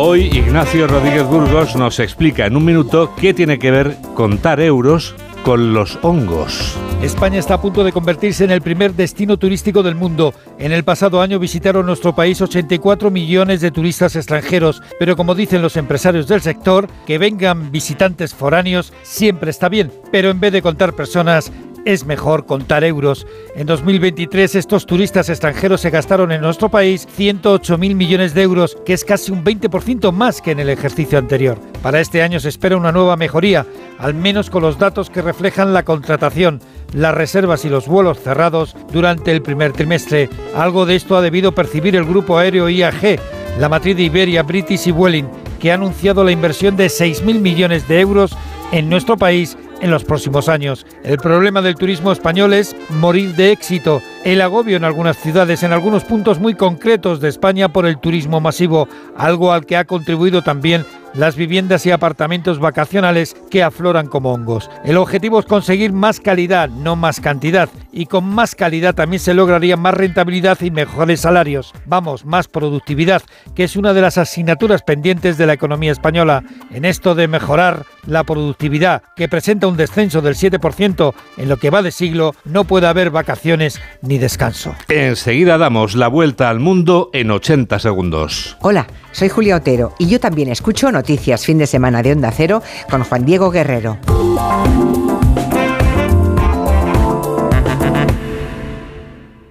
Hoy Ignacio Rodríguez Burgos nos explica en un minuto qué tiene que ver contar euros con los hongos. España está a punto de convertirse en el primer destino turístico del mundo. En el pasado año visitaron nuestro país 84 millones de turistas extranjeros, pero como dicen los empresarios del sector, que vengan visitantes foráneos siempre está bien, pero en vez de contar personas, es mejor contar euros. En 2023 estos turistas extranjeros se gastaron en nuestro país 108.000 millones de euros, que es casi un 20% más que en el ejercicio anterior. Para este año se espera una nueva mejoría, al menos con los datos que reflejan la contratación, las reservas y los vuelos cerrados durante el primer trimestre. Algo de esto ha debido percibir el grupo aéreo IAG, la matriz de Iberia, British y Vueling, que ha anunciado la inversión de 6.000 millones de euros en nuestro país en los próximos años. El problema del turismo español es morir de éxito, el agobio en algunas ciudades, en algunos puntos muy concretos de España por el turismo masivo, algo al que ha contribuido también las viviendas y apartamentos vacacionales que afloran como hongos. El objetivo es conseguir más calidad, no más cantidad, y con más calidad también se lograría más rentabilidad y mejores salarios. Vamos, más productividad, que es una de las asignaturas pendientes de la economía española. En esto de mejorar la productividad, que presenta un descenso del 7% en lo que va de siglo, no puede haber vacaciones ni descanso. Enseguida damos la vuelta al mundo en 80 segundos. Hola, soy Julia Otero y yo también escucho Noticias Fin de Semana de Onda Cero con Juan Diego Guerrero.